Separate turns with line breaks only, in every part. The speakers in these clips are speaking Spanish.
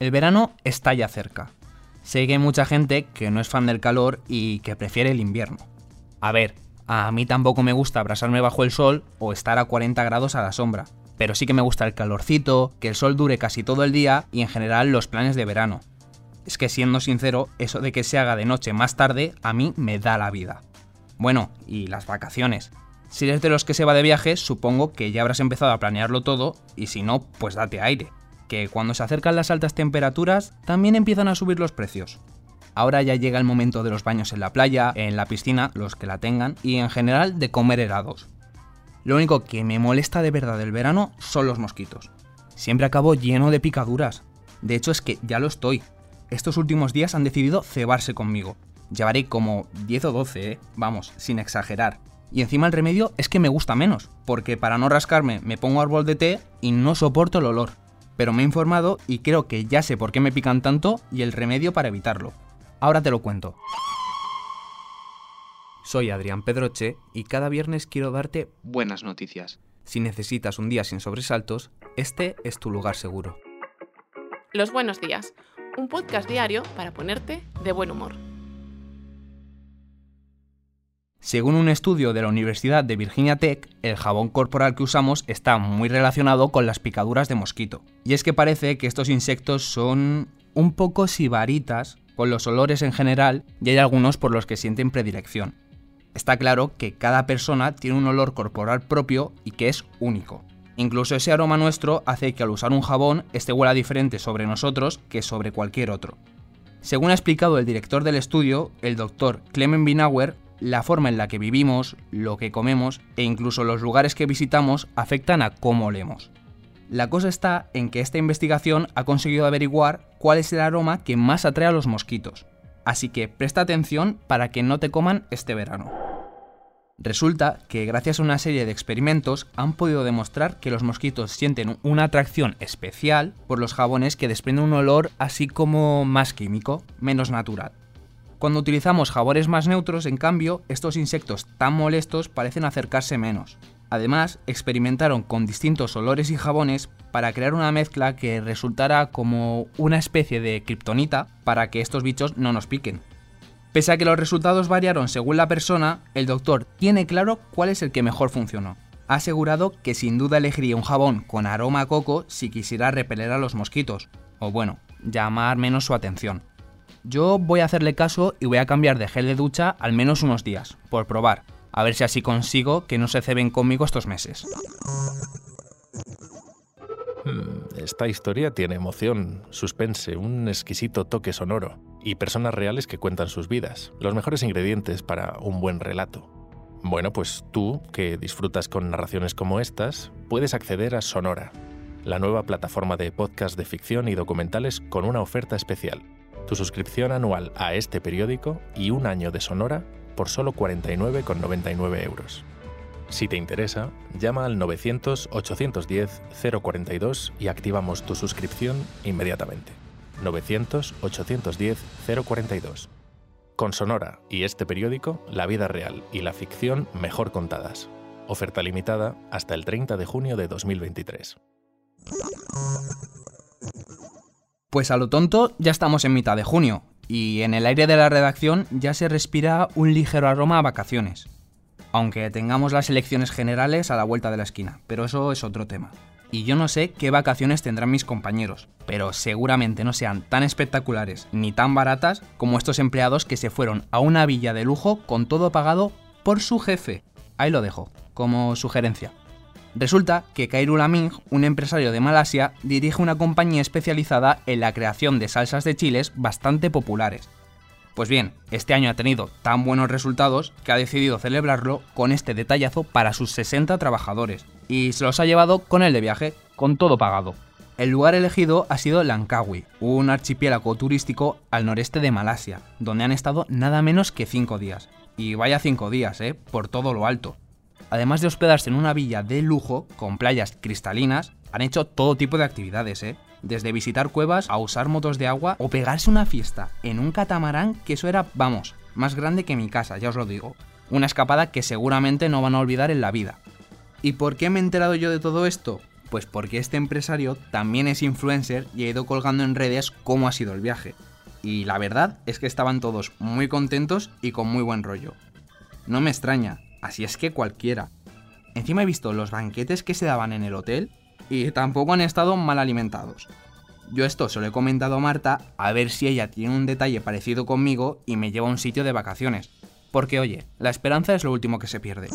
El verano está ya cerca. Sé que hay mucha gente que no es fan del calor y que prefiere el invierno. A ver, a mí tampoco me gusta abrasarme bajo el sol o estar a 40 grados a la sombra, pero sí que me gusta el calorcito, que el sol dure casi todo el día y en general los planes de verano. Es que siendo sincero, eso de que se haga de noche más tarde a mí me da la vida. Bueno, y las vacaciones. Si eres de los que se va de viaje, supongo que ya habrás empezado a planearlo todo y si no, pues date aire, que cuando se acercan las altas temperaturas también empiezan a subir los precios. Ahora ya llega el momento de los baños en la playa, en la piscina, los que la tengan, y en general de comer helados. Lo único que me molesta de verdad del verano son los mosquitos. Siempre acabo lleno de picaduras. De hecho es que ya lo estoy. Estos últimos días han decidido cebarse conmigo. Llevaré como 10 o 12, ¿eh? vamos, sin exagerar. Y encima el remedio es que me gusta menos, porque para no rascarme me pongo árbol de té y no soporto el olor. Pero me he informado y creo que ya sé por qué me pican tanto y el remedio para evitarlo. Ahora te lo cuento. Soy Adrián Pedroche y cada viernes quiero darte buenas noticias. Si necesitas un día sin sobresaltos, este es tu lugar seguro.
Los buenos días, un podcast diario para ponerte de buen humor.
Según un estudio de la Universidad de Virginia Tech, el jabón corporal que usamos está muy relacionado con las picaduras de mosquito. Y es que parece que estos insectos son un poco sibaritas con los olores en general y hay algunos por los que sienten predilección. Está claro que cada persona tiene un olor corporal propio y que es único. Incluso ese aroma nuestro hace que al usar un jabón este huela diferente sobre nosotros que sobre cualquier otro. Según ha explicado el director del estudio, el doctor Clement Binauer, la forma en la que vivimos, lo que comemos e incluso los lugares que visitamos afectan a cómo olemos. La cosa está en que esta investigación ha conseguido averiguar cuál es el aroma que más atrae a los mosquitos. Así que presta atención para que no te coman este verano. Resulta que gracias a una serie de experimentos han podido demostrar que los mosquitos sienten una atracción especial por los jabones que desprenden un olor así como más químico, menos natural. Cuando utilizamos jabones más neutros, en cambio, estos insectos tan molestos parecen acercarse menos. Además, experimentaron con distintos olores y jabones para crear una mezcla que resultara como una especie de kriptonita para que estos bichos no nos piquen. Pese a que los resultados variaron según la persona, el doctor tiene claro cuál es el que mejor funcionó. Ha asegurado que sin duda elegiría un jabón con aroma a coco si quisiera repeler a los mosquitos, o bueno, llamar menos su atención. Yo voy a hacerle caso y voy a cambiar de gel de ducha al menos unos días, por probar, a ver si así consigo que no se ceben conmigo estos meses.
Hmm, esta historia tiene emoción, suspense, un exquisito toque sonoro y personas reales que cuentan sus vidas, los mejores ingredientes para un buen relato. Bueno, pues tú, que disfrutas con narraciones como estas, puedes acceder a Sonora, la nueva plataforma de podcast de ficción y documentales con una oferta especial. Tu suscripción anual a este periódico y un año de Sonora por solo 49,99 euros. Si te interesa, llama al 900-810-042 y activamos tu suscripción inmediatamente. 900-810-042. Con Sonora y este periódico, la vida real y la ficción mejor contadas. Oferta limitada hasta el 30 de junio de 2023.
Pues a lo tonto ya estamos en mitad de junio y en el aire de la redacción ya se respira un ligero aroma a vacaciones. Aunque tengamos las elecciones generales a la vuelta de la esquina, pero eso es otro tema. Y yo no sé qué vacaciones tendrán mis compañeros, pero seguramente no sean tan espectaculares ni tan baratas como estos empleados que se fueron a una villa de lujo con todo pagado por su jefe. Ahí lo dejo, como sugerencia. Resulta que Kairul Aming, un empresario de Malasia, dirige una compañía especializada en la creación de salsas de chiles bastante populares. Pues bien, este año ha tenido tan buenos resultados que ha decidido celebrarlo con este detallazo para sus 60 trabajadores, y se los ha llevado con el de viaje, con todo pagado. El lugar elegido ha sido Langkawi, un archipiélago turístico al noreste de Malasia, donde han estado nada menos que 5 días. Y vaya 5 días, ¿eh? Por todo lo alto. Además de hospedarse en una villa de lujo con playas cristalinas, han hecho todo tipo de actividades, ¿eh? Desde visitar cuevas a usar motos de agua o pegarse una fiesta en un catamarán que eso era, vamos, más grande que mi casa, ya os lo digo. Una escapada que seguramente no van a olvidar en la vida. ¿Y por qué me he enterado yo de todo esto? Pues porque este empresario también es influencer y ha ido colgando en redes cómo ha sido el viaje. Y la verdad es que estaban todos muy contentos y con muy buen rollo. No me extraña, así es que cualquiera. Encima he visto los banquetes que se daban en el hotel y tampoco han estado mal alimentados. Yo esto se lo he comentado a Marta a ver si ella tiene un detalle parecido conmigo y me lleva a un sitio de vacaciones. Porque oye, la esperanza es lo último que se pierde.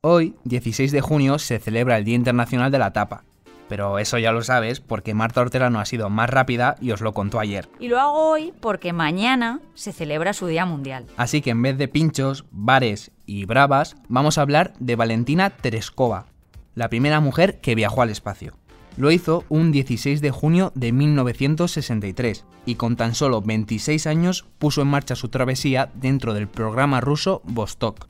Hoy, 16 de junio, se celebra el Día Internacional de la Tapa. Pero eso ya lo sabes porque Marta Ortega no ha sido más rápida y os lo contó ayer.
Y lo hago hoy porque mañana se celebra su Día Mundial.
Así que en vez de pinchos, bares y bravas, vamos a hablar de Valentina Tereskova, la primera mujer que viajó al espacio. Lo hizo un 16 de junio de 1963 y con tan solo 26 años puso en marcha su travesía dentro del programa ruso Vostok.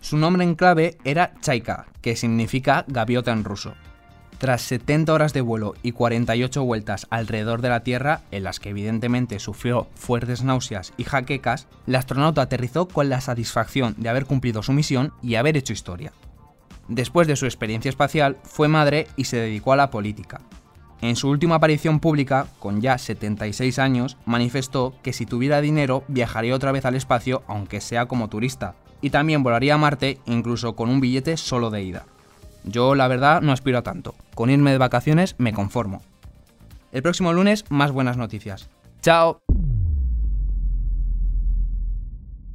Su nombre en clave era Chaika, que significa gaviota en ruso. Tras 70 horas de vuelo y 48 vueltas alrededor de la Tierra, en las que evidentemente sufrió fuertes náuseas y jaquecas, el astronauta aterrizó con la satisfacción de haber cumplido su misión y haber hecho historia. Después de su experiencia espacial, fue madre y se dedicó a la política. En su última aparición pública, con ya 76 años, manifestó que si tuviera dinero viajaría otra vez al espacio aunque sea como turista, y también volaría a Marte incluso con un billete solo de ida. Yo la verdad no aspiro a tanto. Con irme de vacaciones me conformo. El próximo lunes más buenas noticias. ¡Chao!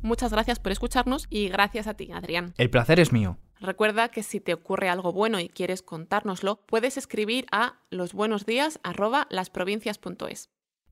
Muchas gracias por escucharnos y gracias a ti, Adrián.
El placer es mío.
Recuerda que si te ocurre algo bueno y quieres contárnoslo, puedes escribir a losbuenosdías@lasprovincias.es.